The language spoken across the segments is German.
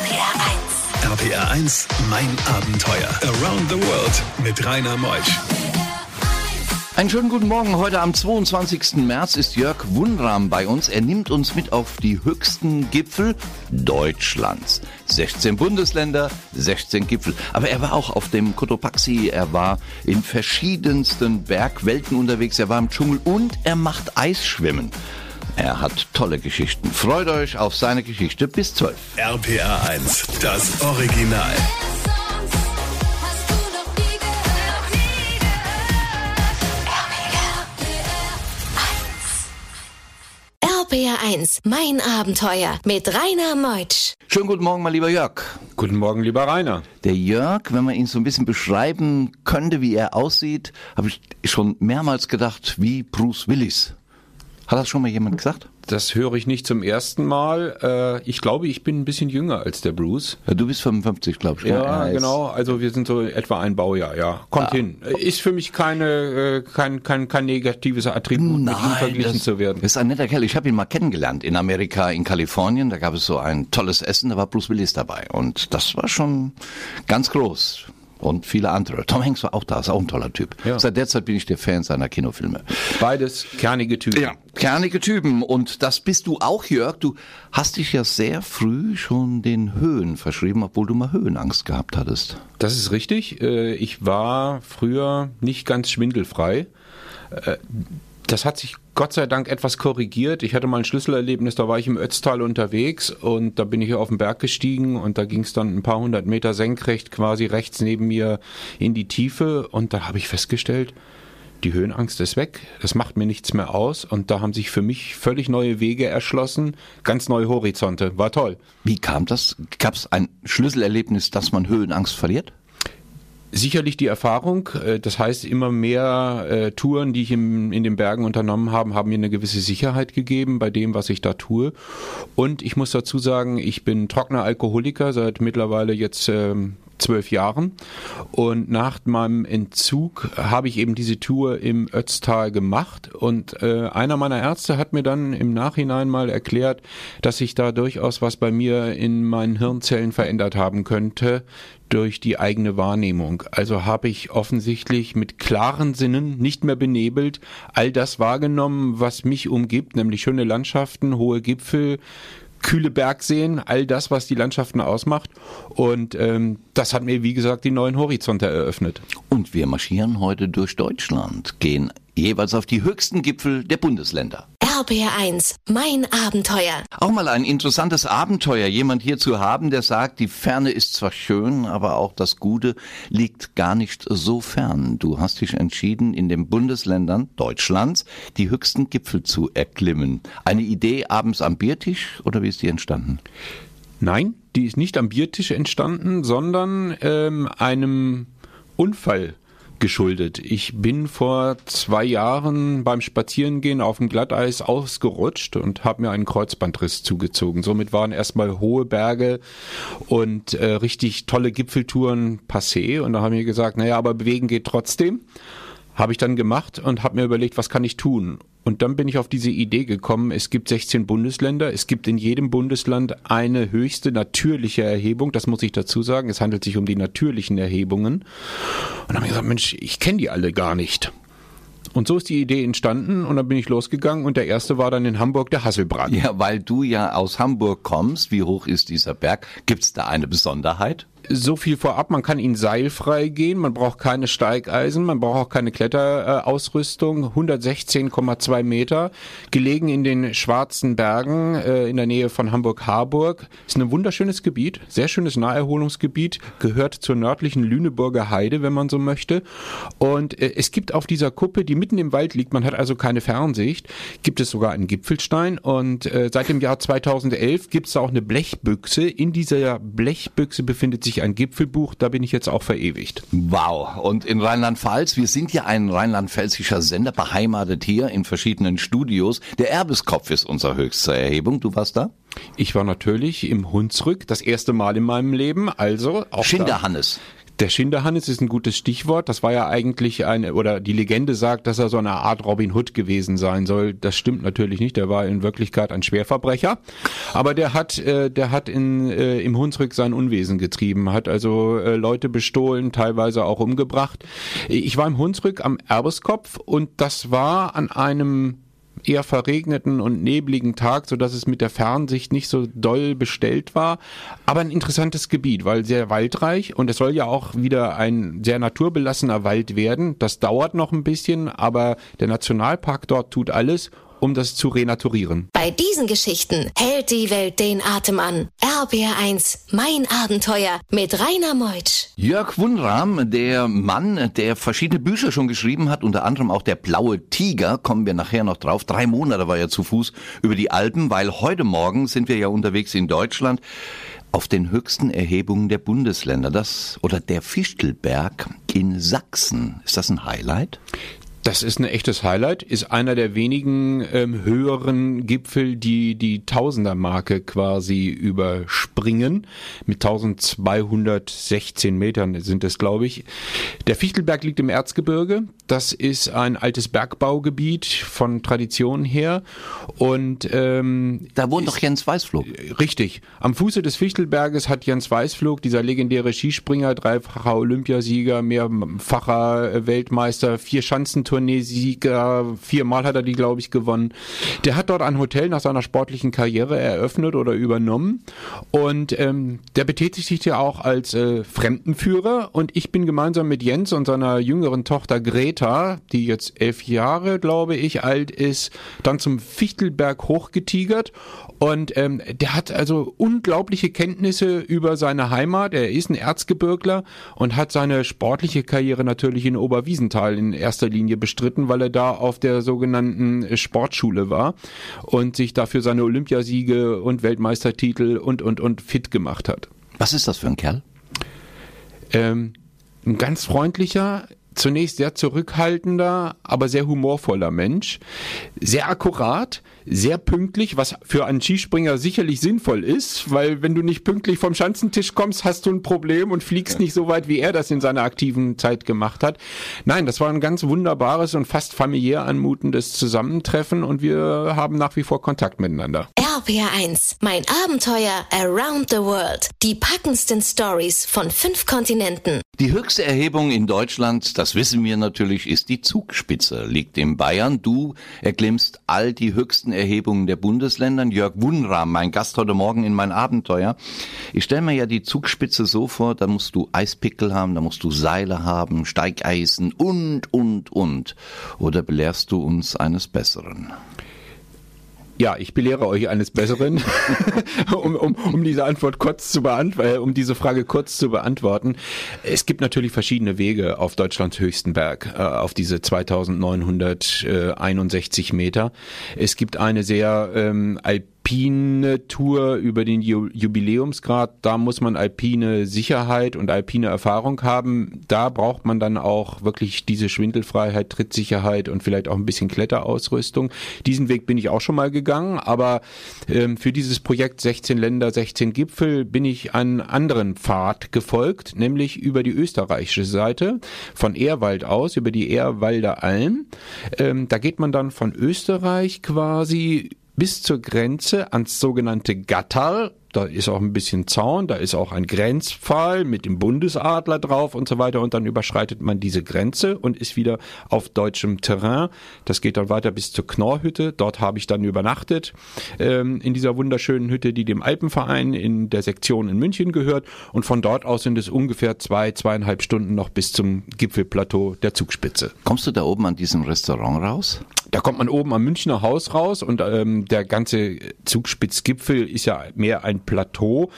RPR 1. RPR 1, mein Abenteuer. Around the World mit Rainer Meusch. Einen schönen guten Morgen. Heute am 22. März ist Jörg Wunram bei uns. Er nimmt uns mit auf die höchsten Gipfel Deutschlands. 16 Bundesländer, 16 Gipfel. Aber er war auch auf dem Cotopaxi, er war in verschiedensten Bergwelten unterwegs, er war im Dschungel und er macht Eisschwimmen. Er hat tolle Geschichten. Freut euch auf seine Geschichte bis 12. RPR 1, das Original. RPR 1, mein Abenteuer mit Rainer Meutsch. Schönen guten Morgen, mein lieber Jörg. Guten Morgen, lieber Rainer. Der Jörg, wenn man ihn so ein bisschen beschreiben könnte, wie er aussieht, habe ich schon mehrmals gedacht, wie Bruce Willis. Hat das schon mal jemand gesagt? Das höre ich nicht zum ersten Mal. Äh, Ich glaube, ich bin ein bisschen jünger als der Bruce. Ja, du bist 55, glaube ich. Ja, ist- genau. Also wir sind so etwa ein Baujahr, ja. Kommt hin. Ist für mich keine, äh, kein, kein, kein negatives Attribut, mit ihm verglichen zu werden. ist ein netter Kerl. Ich habe ihn mal kennengelernt in Amerika, in Kalifornien. Da gab es so ein tolles Essen, da war Bruce Willis dabei. Und das war schon ganz groß. Und viele andere. Tom Hanks war auch da, ist auch ein toller Typ. Ja. Seit der Zeit bin ich der Fan seiner Kinofilme. Beides kernige Typen. Ja, kernige Typen. Und das bist du auch, Jörg. Du hast dich ja sehr früh schon den Höhen verschrieben, obwohl du mal Höhenangst gehabt hattest. Das ist richtig. Äh, Ich war früher nicht ganz schwindelfrei. Das hat sich Gott sei Dank etwas korrigiert. Ich hatte mal ein Schlüsselerlebnis, da war ich im Ötztal unterwegs und da bin ich auf den Berg gestiegen und da ging es dann ein paar hundert Meter senkrecht quasi rechts neben mir in die Tiefe und da habe ich festgestellt, die Höhenangst ist weg, das macht mir nichts mehr aus und da haben sich für mich völlig neue Wege erschlossen, ganz neue Horizonte, war toll. Wie kam das? Gab es ein Schlüsselerlebnis, dass man Höhenangst verliert? Sicherlich die Erfahrung, äh, das heißt immer mehr äh, Touren, die ich im, in den Bergen unternommen habe, haben mir eine gewisse Sicherheit gegeben bei dem, was ich da tue. Und ich muss dazu sagen, ich bin trockener Alkoholiker seit mittlerweile jetzt ähm, zwölf Jahren. Und nach meinem Entzug habe ich eben diese Tour im Ötztal gemacht. Und äh, einer meiner Ärzte hat mir dann im Nachhinein mal erklärt, dass sich da durchaus was bei mir in meinen Hirnzellen verändert haben könnte durch die eigene Wahrnehmung. Also habe ich offensichtlich mit klaren Sinnen, nicht mehr benebelt, all das wahrgenommen, was mich umgibt, nämlich schöne Landschaften, hohe Gipfel, kühle Bergseen, all das, was die Landschaften ausmacht. Und ähm, das hat mir, wie gesagt, die neuen Horizonte eröffnet. Und wir marschieren heute durch Deutschland, gehen jeweils auf die höchsten Gipfel der Bundesländer. RPR 1, mein Abenteuer. Auch mal ein interessantes Abenteuer, jemand hier zu haben, der sagt, die Ferne ist zwar schön, aber auch das Gute liegt gar nicht so fern. Du hast dich entschieden, in den Bundesländern Deutschlands die höchsten Gipfel zu erklimmen. Eine Idee abends am Biertisch oder wie ist die entstanden? Nein, die ist nicht am Biertisch entstanden, sondern ähm, einem Unfall geschuldet. Ich bin vor zwei Jahren beim Spazierengehen auf dem Glatteis ausgerutscht und habe mir einen Kreuzbandriss zugezogen. Somit waren erstmal hohe Berge und äh, richtig tolle Gipfeltouren passé. Und da haben wir gesagt, naja, aber bewegen geht trotzdem. Habe ich dann gemacht und habe mir überlegt, was kann ich tun? Und dann bin ich auf diese Idee gekommen, es gibt 16 Bundesländer, es gibt in jedem Bundesland eine höchste natürliche Erhebung, das muss ich dazu sagen, es handelt sich um die natürlichen Erhebungen. Und dann habe ich gesagt, Mensch, ich kenne die alle gar nicht. Und so ist die Idee entstanden und dann bin ich losgegangen und der erste war dann in Hamburg der Hasselbrand. Ja, weil du ja aus Hamburg kommst. Wie hoch ist dieser Berg? Gibt's da eine Besonderheit? So viel vorab, man kann ihn seilfrei gehen, man braucht keine Steigeisen, man braucht auch keine Kletterausrüstung. 116,2 Meter, gelegen in den Schwarzen Bergen äh, in der Nähe von Hamburg-Harburg. Ist ein wunderschönes Gebiet, sehr schönes Naherholungsgebiet, gehört zur nördlichen Lüneburger Heide, wenn man so möchte. Und äh, es gibt auf dieser Kuppe, die mitten im Wald liegt, man hat also keine Fernsicht, gibt es sogar einen Gipfelstein und äh, seit dem Jahr 2011 gibt es auch eine Blechbüchse. In dieser Blechbüchse befindet sich ein Gipfelbuch, da bin ich jetzt auch verewigt. Wow. Und in Rheinland-Pfalz, wir sind ja ein rheinland-pfälzischer Sender, beheimatet hier in verschiedenen Studios. Der Erbeskopf ist unsere höchste Erhebung. Du warst da? Ich war natürlich im Hunsrück, das erste Mal in meinem Leben, also auch da- Schinderhannes. Der Schinderhannes ist ein gutes Stichwort. Das war ja eigentlich eine, oder die Legende sagt, dass er so eine Art Robin Hood gewesen sein soll. Das stimmt natürlich nicht. Der war in Wirklichkeit ein Schwerverbrecher. Aber der hat, äh, der hat in, äh, im Hunsrück sein Unwesen getrieben, hat also äh, Leute bestohlen, teilweise auch umgebracht. Ich war im Hunsrück am Erbeskopf und das war an einem eher verregneten und nebligen Tag, so dass es mit der Fernsicht nicht so doll bestellt war. Aber ein interessantes Gebiet, weil sehr waldreich und es soll ja auch wieder ein sehr naturbelassener Wald werden. Das dauert noch ein bisschen, aber der Nationalpark dort tut alles, um das zu renaturieren. Bei diesen Geschichten hält die Welt den Atem an. RBR1, mein Abenteuer mit Rainer Meutsch. Jörg Wunram, der Mann, der verschiedene Bücher schon geschrieben hat, unter anderem auch Der blaue Tiger, kommen wir nachher noch drauf. Drei Monate war er zu Fuß über die Alpen, weil heute Morgen sind wir ja unterwegs in Deutschland auf den höchsten Erhebungen der Bundesländer. Das oder der Fichtelberg in Sachsen. Ist das ein Highlight? Das ist ein echtes Highlight, ist einer der wenigen ähm, höheren Gipfel, die die Tausendermarke quasi überspringen. Mit 1216 Metern sind es, glaube ich. Der Fichtelberg liegt im Erzgebirge. Das ist ein altes Bergbaugebiet von Tradition her. Und ähm, Da wohnt doch Jens Weißflug. Richtig. Am Fuße des Fichtelberges hat Jens Weißflug, dieser legendäre Skispringer, dreifacher Olympiasieger, mehrfacher äh, Weltmeister, vier Schanzentournee-Sieger, viermal hat er die, glaube ich, gewonnen. Der hat dort ein Hotel nach seiner sportlichen Karriere eröffnet oder übernommen. Und ähm, der betätigt sich ja auch als äh, Fremdenführer. Und ich bin gemeinsam mit Jens und seiner jüngeren Tochter Greta, die jetzt elf Jahre, glaube ich, alt ist, dann zum Fichtelberg hochgetigert. Und ähm, der hat also unglaubliche Kenntnisse über seine Heimat. Er ist ein Erzgebirgler und hat seine sportliche Karriere natürlich in Oberwiesenthal in erster Linie bestritten, weil er da auf der sogenannten Sportschule war und sich dafür seine Olympiasiege und Weltmeistertitel und und und fit gemacht hat. Was ist das für ein Kerl? Ähm, ein ganz freundlicher, zunächst sehr zurückhaltender, aber sehr humorvoller Mensch. Sehr akkurat, sehr pünktlich, was für einen Skispringer sicherlich sinnvoll ist, weil wenn du nicht pünktlich vom Schanzentisch kommst, hast du ein Problem und fliegst nicht so weit, wie er das in seiner aktiven Zeit gemacht hat. Nein, das war ein ganz wunderbares und fast familiär anmutendes Zusammentreffen und wir haben nach wie vor Kontakt miteinander. RBR1, mein Abenteuer around the world. Die packendsten Stories von fünf Kontinenten. Die höchste Erhebung in Deutschland, das wissen wir natürlich, ist die Zugspitze. Liegt in Bayern. Du erklimmst all die höchsten Erhebungen der Bundesländer. Jörg Wunram, mein Gast heute Morgen in mein Abenteuer. Ich stelle mir ja die Zugspitze so vor, da musst du Eispickel haben, da musst du Seile haben, Steigeisen und, und, und. Oder belehrst du uns eines Besseren? Ja, ich belehre euch eines Besseren, um, um, um diese Antwort kurz zu beantworten, um diese Frage kurz zu beantworten. Es gibt natürlich verschiedene Wege auf Deutschlands höchsten Berg, äh, auf diese 2961 Meter. Es gibt eine sehr ähm, alpine Tour über den Ju Jubiläumsgrad. Da muss man alpine Sicherheit und alpine Erfahrung haben. Da braucht man dann auch wirklich diese Schwindelfreiheit, Trittsicherheit und vielleicht auch ein bisschen Kletterausrüstung. Diesen Weg bin ich auch schon mal gegangen, aber ähm, für dieses Projekt 16 Länder, 16 Gipfel bin ich einen anderen Pfad gefolgt, nämlich über die österreichische Seite von Ehrwald aus, über die Ehrwalder Alm. Ähm, da geht man dann von Österreich quasi bis zur Grenze ans sogenannte Gattal. Da ist auch ein bisschen Zaun, da ist auch ein Grenzpfahl mit dem Bundesadler drauf und so weiter. Und dann überschreitet man diese Grenze und ist wieder auf deutschem Terrain. Das geht dann weiter bis zur Knorrhütte. Dort habe ich dann übernachtet, ähm, in dieser wunderschönen Hütte, die dem Alpenverein in der Sektion in München gehört. Und von dort aus sind es ungefähr zwei, zweieinhalb Stunden noch bis zum Gipfelplateau der Zugspitze. Kommst du da oben an diesem Restaurant raus? Da kommt man oben am Münchner Haus raus und ähm, der ganze Zugspitzgipfel ist ja mehr ein Plateau.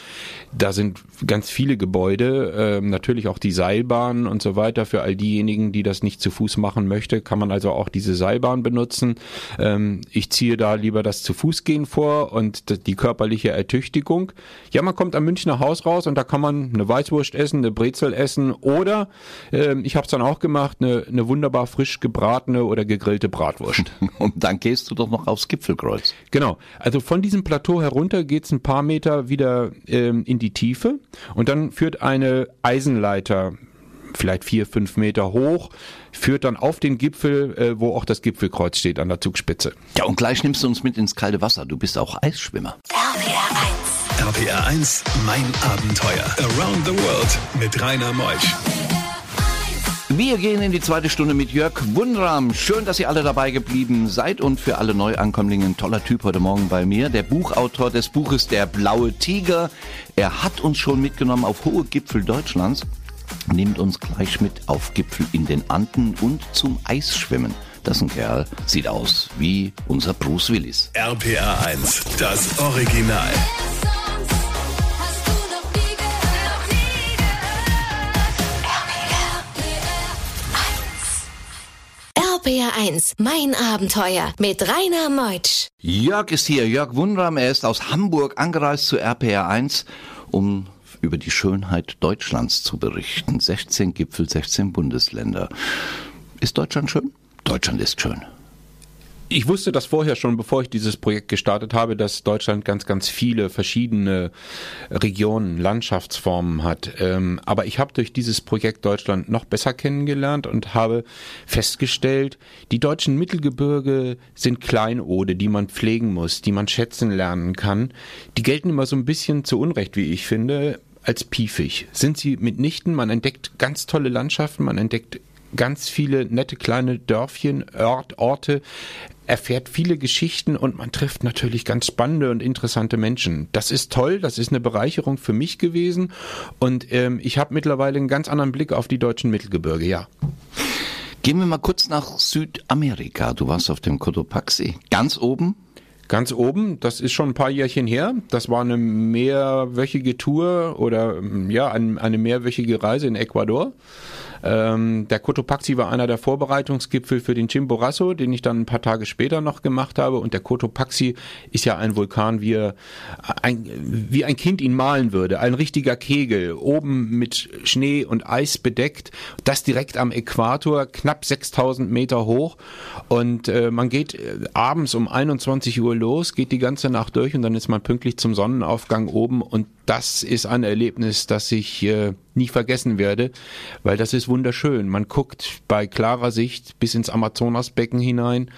Da sind ganz viele Gebäude, ähm, natürlich auch die Seilbahn und so weiter. Für all diejenigen, die das nicht zu Fuß machen möchte, kann man also auch diese Seilbahn benutzen. Ähm, ich ziehe da lieber das zu Fuß gehen vor und die körperliche Ertüchtigung. Ja, man kommt am Münchner Haus raus und da kann man eine Weißwurst essen, eine Brezel essen oder ähm, ich habe es dann auch gemacht, eine, eine wunderbar frisch gebratene oder gegrillte Bratwurst. Und dann gehst du doch noch aufs Gipfelkreuz. Genau. Also von diesem Plateau herunter geht's ein paar Meter wieder ähm, in die Tiefe und dann führt eine Eisenleiter vielleicht vier, fünf Meter hoch, führt dann auf den Gipfel, äh, wo auch das Gipfelkreuz steht an der Zugspitze. Ja, und gleich nimmst du uns mit ins kalte Wasser. Du bist auch Eisschwimmer. RPR 1. RPR 1, mein Abenteuer. Around the World mit Rainer Meusch. Wir gehen in die zweite Stunde mit Jörg Wundram. Schön, dass ihr alle dabei geblieben seid und für alle Neuankömmlinge ein toller Typ heute Morgen bei mir. Der Buchautor des Buches Der blaue Tiger. Er hat uns schon mitgenommen auf hohe Gipfel Deutschlands, nimmt uns gleich mit auf Gipfel in den Anden und zum Eisschwimmen. Das ein Kerl, sieht aus wie unser Bruce Willis. RPR 1, das Original. RPR1, mein Abenteuer mit Rainer Meutsch. Jörg ist hier, Jörg Wundram, er ist aus Hamburg angereist zu RPR1, um über die Schönheit Deutschlands zu berichten. 16 Gipfel, 16 Bundesländer. Ist Deutschland schön? Deutschland ist schön. Ich wusste das vorher schon, bevor ich dieses Projekt gestartet habe, dass Deutschland ganz, ganz viele verschiedene Regionen, Landschaftsformen hat. Ähm, aber ich habe durch dieses Projekt Deutschland noch besser kennengelernt und habe festgestellt, die deutschen Mittelgebirge sind Kleinode, die man pflegen muss, die man schätzen lernen kann. Die gelten immer so ein bisschen zu Unrecht, wie ich finde, als piefig. Sind sie mitnichten, man entdeckt ganz tolle Landschaften, man entdeckt ganz viele nette kleine Dörfchen, Ort, Orte, erfährt viele Geschichten und man trifft natürlich ganz spannende und interessante Menschen. Das ist toll, das ist eine Bereicherung für mich gewesen und ähm, ich habe mittlerweile einen ganz anderen Blick auf die deutschen Mittelgebirge, ja. Gehen wir mal kurz nach Südamerika. Du warst auf dem Cotopaxi. Ganz oben? Ganz oben, das ist schon ein paar Jährchen her. Das war eine mehrwöchige Tour oder ja, ein, eine mehrwöchige Reise in Ecuador. Ähm, der Cotopaxi war einer der Vorbereitungsgipfel für den Chimborazo, den ich dann ein paar Tage später noch gemacht habe. Und der Cotopaxi ist ja ein Vulkan, wie, ein, wie ein Kind ihn malen würde. Ein richtiger Kegel, oben mit Schnee und Eis bedeckt. Das direkt am Äquator, knapp 6000 Meter hoch. Und äh, man geht äh, abends um 21 Uhr los, geht die ganze Nacht durch und dann ist man pünktlich zum Sonnenaufgang oben. Und das ist ein Erlebnis, das ich äh, nie vergessen werde, weil das ist wunderschön. Man guckt bei klarer Sicht bis ins Amazonasbecken hinein.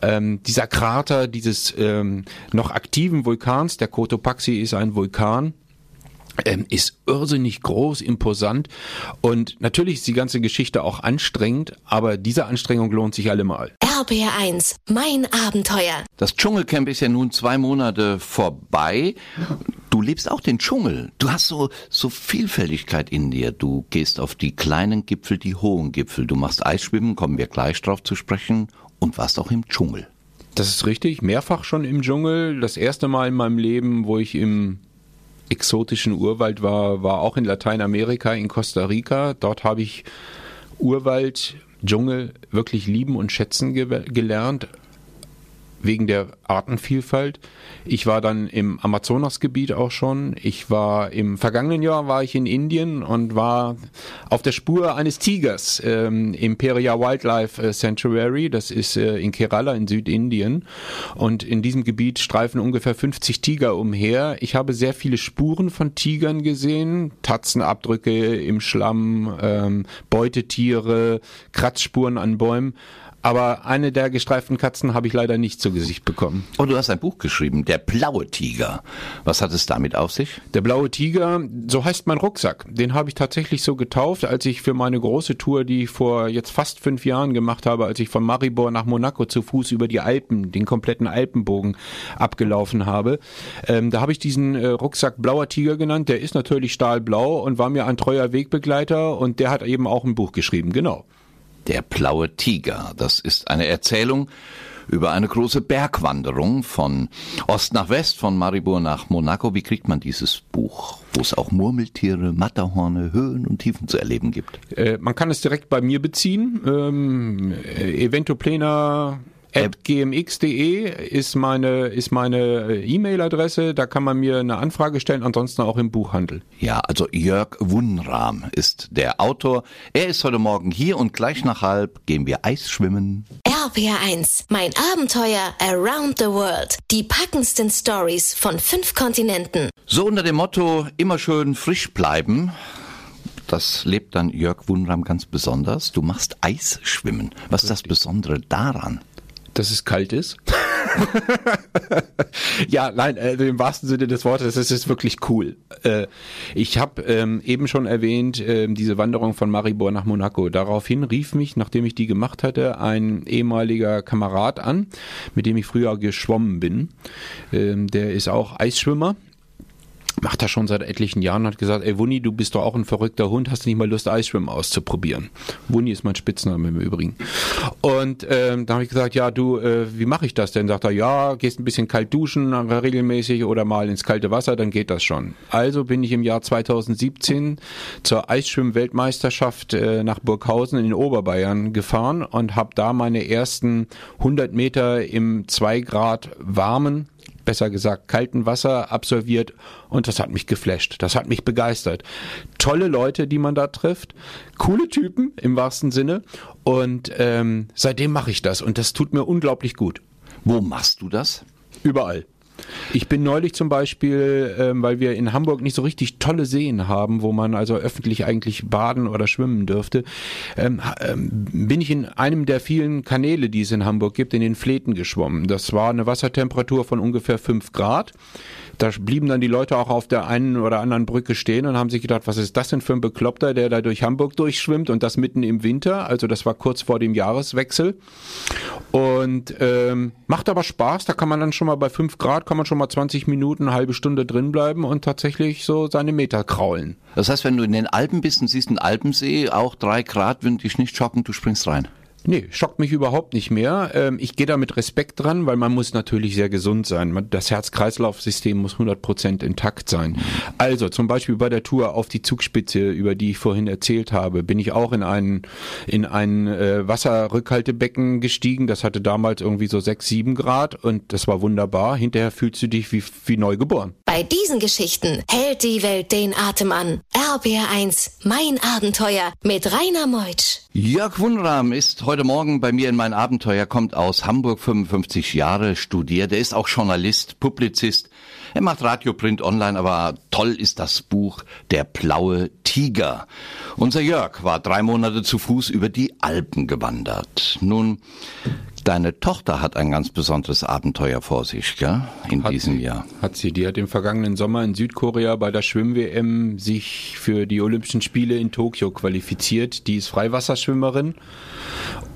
Ähm, dieser Krater dieses ähm, noch aktiven Vulkans, der Cotopaxi ist ein Vulkan, ähm, ist irrsinnig groß, imposant und natürlich ist die ganze Geschichte auch anstrengend, aber diese Anstrengung lohnt sich allemal. RPR 1, mein Abenteuer. Das Dschungelcamp ist ja nun zwei Monate vorbei. Du lebst auch den Dschungel. Du hast so, so Vielfältigkeit in dir. Du gehst auf die kleinen Gipfel, die hohen Gipfel. Du machst Eisschwimmen, kommen wir gleich drauf zu sprechen, und warst auch im Dschungel. Das ist richtig, mehrfach schon im Dschungel. Das erste Mal in meinem Leben, wo ich im exotischen Urwald war, war auch in Lateinamerika, in Costa Rica. Dort habe ich Urwald, Dschungel wirklich lieben und schätzen ge gelernt, wegen der Artenvielfalt. Ich war dann im Amazonasgebiet auch schon. Ich war im vergangenen Jahr war ich in Indien und war auf der Spur eines Tigers ähm, im Peria Wildlife äh, Sanctuary. Das ist äh, in Kerala in Südindien. Und in diesem Gebiet streifen ungefähr 50 Tiger umher. Ich habe sehr viele Spuren von Tigern gesehen, Tatzenabdrücke im Schlamm, ähm, Beutetiere, Kratzspuren an Bäumen. Aber eine der gestreiften Katzen habe ich leider nicht zu Gesicht bekommen. Oh, du hast ein Buch geschrieben, Der blaue Tiger. Was hat es damit auf sich? Der blaue Tiger, so heißt mein Rucksack. Den habe ich tatsächlich so getauft, als ich für meine große Tour, die ich vor jetzt fast fünf Jahren gemacht habe, als ich von Maribor nach Monaco zu Fuß über die Alpen, den kompletten Alpenbogen abgelaufen habe. Ähm, da habe ich diesen äh, Rucksack blauer Tiger genannt. Der ist natürlich stahlblau und war mir ein treuer Wegbegleiter und der hat eben auch ein Buch geschrieben, genau. Der blaue Tiger. Das ist eine Erzählung über eine große Bergwanderung von Ost nach West, von Maribor nach Monaco. Wie kriegt man dieses Buch, wo es auch Murmeltiere, Matterhorne, Höhen und Tiefen zu erleben gibt? Äh, man kann es direkt bei mir beziehen. Ähm, äh, Eventoplena at gmx.de ist meine ist meine äh, E-Mail-Adresse. Da kann man mir eine Anfrage stellen. Ansonsten auch im Buchhandel. Ja, also Jörg Wunram ist der Autor. Er ist heute Morgen hier und gleich nach halb gehen wir Eisschwimmen. RPR 1, mein Abenteuer around the world. Die packendsten Stories von fünf Kontinenten. So unter dem Motto immer schön frisch bleiben. das lebt dann Jörg Wunram ganz besonders. Du machst Eisschwimmen. Was ist das Besondere daran? Dass es kalt ist. ja, nein, äh, im wahrsten Sinne des Wortes, es ist wirklich cool. Äh, ich habe ähm, eben schon erwähnt, ähm, diese Wanderung von Maribor nach Monaco. Daraufhin rief mich, nachdem ich die gemacht hatte, ein ehemaliger Kamerad an, mit dem ich früher geschwommen bin. Ähm, der ist auch Eisschwimmer macht das schon seit etlichen Jahren und hat gesagt, ey Wunni, du bist doch auch ein verrückter Hund, hast du nicht mal Lust, Eisschwimmen auszuprobieren? Wunni ist mein Spitzname im Übrigen. Und ähm, da habe ich gesagt, ja, du, äh, wie mache ich das denn? Sagt er, ja, gehst ein bisschen kalt duschen äh, regelmäßig oder mal ins kalte Wasser, dann geht das schon. Also bin ich im Jahr 2017 zur Eisschwimm-Weltmeisterschaft äh, nach Burghausen in Oberbayern gefahren und habe da meine ersten 100 Meter im 2 Grad warmen besser gesagt kalten Wasser absolviert und das hat mich geflasht, das hat mich begeistert. Tolle Leute, die man da trifft, coole Typen im wahrsten Sinne und ähm, seitdem mache ich das und das tut mir unglaublich gut. Wo machst du das? Überall. Ich bin neulich zum Beispiel, ähm, weil wir in Hamburg nicht so richtig tolle Seen haben, wo man also öffentlich eigentlich baden oder schwimmen dürfte, ähm, ähm, bin ich in einem der vielen Kanäle, die es in Hamburg gibt, in den Fleten geschwommen. Das war eine Wassertemperatur von ungefähr 5 Grad. Da blieben dann die Leute auch auf der einen oder anderen Brücke stehen und haben sich gedacht, was ist das denn für ein Bekloppter, der da durch Hamburg durchschwimmt und das mitten im Winter. Also das war kurz vor dem Jahreswechsel. Und ähm, macht aber Spaß, da kann man dann schon mal bei 5 Grad, kann man schon mal 20 Minuten, eine halbe Stunde drin bleiben und tatsächlich so seine Meter kraulen. Das heißt, wenn du in den Alpen bist und siehst einen Alpensee, auch drei Grad, wenn dich nicht schocken, du springst rein. Nee, schockt mich überhaupt nicht mehr. Ähm, ich gehe da mit Respekt dran, weil man muss natürlich sehr gesund sein. Das Herz-Kreislauf-System muss 100% intakt sein. Also zum Beispiel bei der Tour auf die Zugspitze, über die ich vorhin erzählt habe, bin ich auch in ein, in ein äh, Wasserrückhaltebecken gestiegen. Das hatte damals irgendwie so 6, 7 Grad und das war wunderbar. Hinterher fühlst du dich wie, wie neu geboren. Bei diesen Geschichten hält die Welt den Atem an. RBR1, mein Abenteuer mit Rainer Meutsch. Jörg Wunram ist heute Morgen bei mir in mein Abenteuer, kommt aus Hamburg, 55 Jahre, studiert. Er ist auch Journalist, Publizist. Er macht Radio, Print, Online, aber toll ist das Buch Der blaue Tiger. Unser Jörg war drei Monate zu Fuß über die Alpen gewandert. Nun, deine Tochter hat ein ganz besonderes Abenteuer vor sich, gell? In Hat diesem sie, Jahr. Hat sie. Die hat im vergangenen Sommer in Südkorea bei der Schwimm-WM sich für die Olympischen Spiele in Tokio qualifiziert. Die ist Freiwasserschwimmerin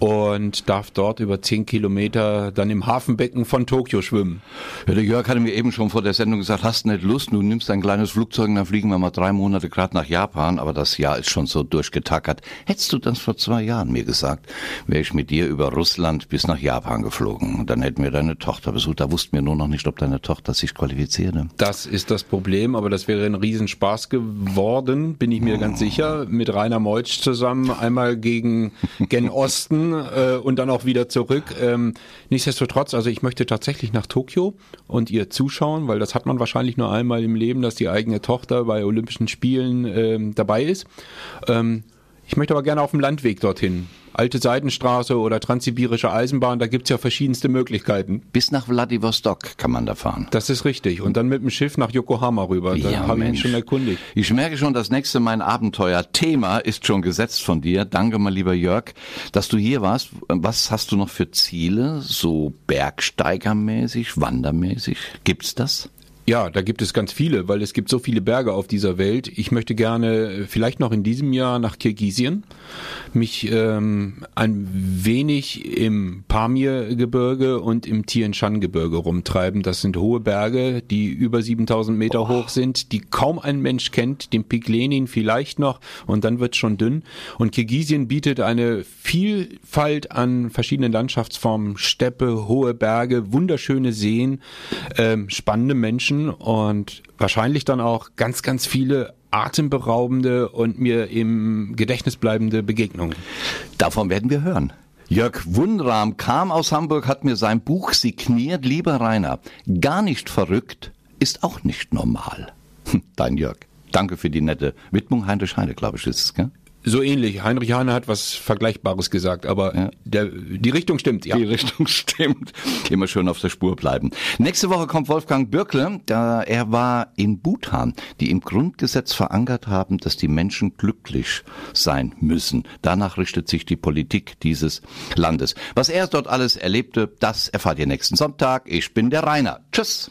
und darf dort über 10 Kilometer dann im Hafenbecken von Tokio schwimmen. Ja, der Jörg hatte mir eben schon vor der Sendung gesagt, hast nicht Lust, du nimmst ein kleines Flugzeug und dann fliegen wir mal drei Monate gerade nach Japan, aber das Jahr ist schon so durchgetackert. Hättest du das vor zwei Jahren mir gesagt, wäre ich mit dir über Russland bis nach Japan geflogen. Und dann hätten wir deine Tochter besucht. Da wussten wir nur noch nicht, ob deine Tochter sich qualifizierte. Das ist das Problem, aber das wäre ein Riesenspaß geworden, bin ich mir ganz sicher, mit Rainer Meutsch zusammen, einmal gegen gen Osten äh, und dann auch wieder zurück. Ähm, nichtsdestotrotz, also ich möchte tatsächlich nach Tokio und ihr zuschauen, weil das hat man wahrscheinlich nur einmal im Leben, dass die eigene Tochter bei Olympischen Spielen ähm, dabei ist. Ähm, ich möchte aber gerne auf dem Landweg dorthin. Alte Seidenstraße oder Transsibirische Eisenbahn, da gibt's ja verschiedenste Möglichkeiten. Bis nach Vladivostok kann man da fahren. Das ist richtig. Und dann mit dem Schiff nach Yokohama rüber. Da Ja, habe ich mich schon erkundigt. Ich merke schon, das nächste mein Abenteuer-Thema ist schon gesetzt von dir. Danke mal, lieber Jörg, dass du hier warst. Was hast du noch für Ziele? So bergsteigermäßig, wandermäßig? Gibt's das? Ja, da gibt es ganz viele, weil es gibt so viele Berge auf dieser Welt. Ich möchte gerne äh, vielleicht noch in diesem Jahr nach Kirgisien, mich ähm, ein wenig im Pamir-Gebirge und im Tien Shan-Gebirge rumtreiben. Das sind hohe Berge, die über 7000 Meter hoch sind, die kaum ein Mensch kennt, den Pik Lenin vielleicht noch und dann wird's schon dünn. Und Kirgisien bietet eine Vielfalt an verschiedenen Landschaftsformen, Steppe, hohe Berge, wunderschöne Seen, ähm, spannende Menschen und wahrscheinlich dann auch ganz, ganz viele atemberaubende und mir im Gedächtnis bleibende Begegnungen. Davon werden wir hören. Jörg Wunram kam aus Hamburg, hat mir sein Buch signiert. Lieber Rainer, gar nicht verrückt ist auch nicht normal. Dein Jörg. Danke für die nette Widmung. Heinrich Heine, glaube ich, ist es, gell? So ähnlich. Heinrich Hahn hat was Vergleichbares gesagt, aber der, die Richtung stimmt, ja. Die Richtung stimmt. Immer schön auf der Spur bleiben. Nächste Woche kommt Wolfgang Bürkle. Da er war in Bhutan, die im Grundgesetz verankert haben, dass die Menschen glücklich sein müssen. Danach richtet sich die Politik dieses Landes. Was er dort alles erlebte, das erfahrt ihr nächsten Sonntag. Ich bin der Rainer. Tschüss.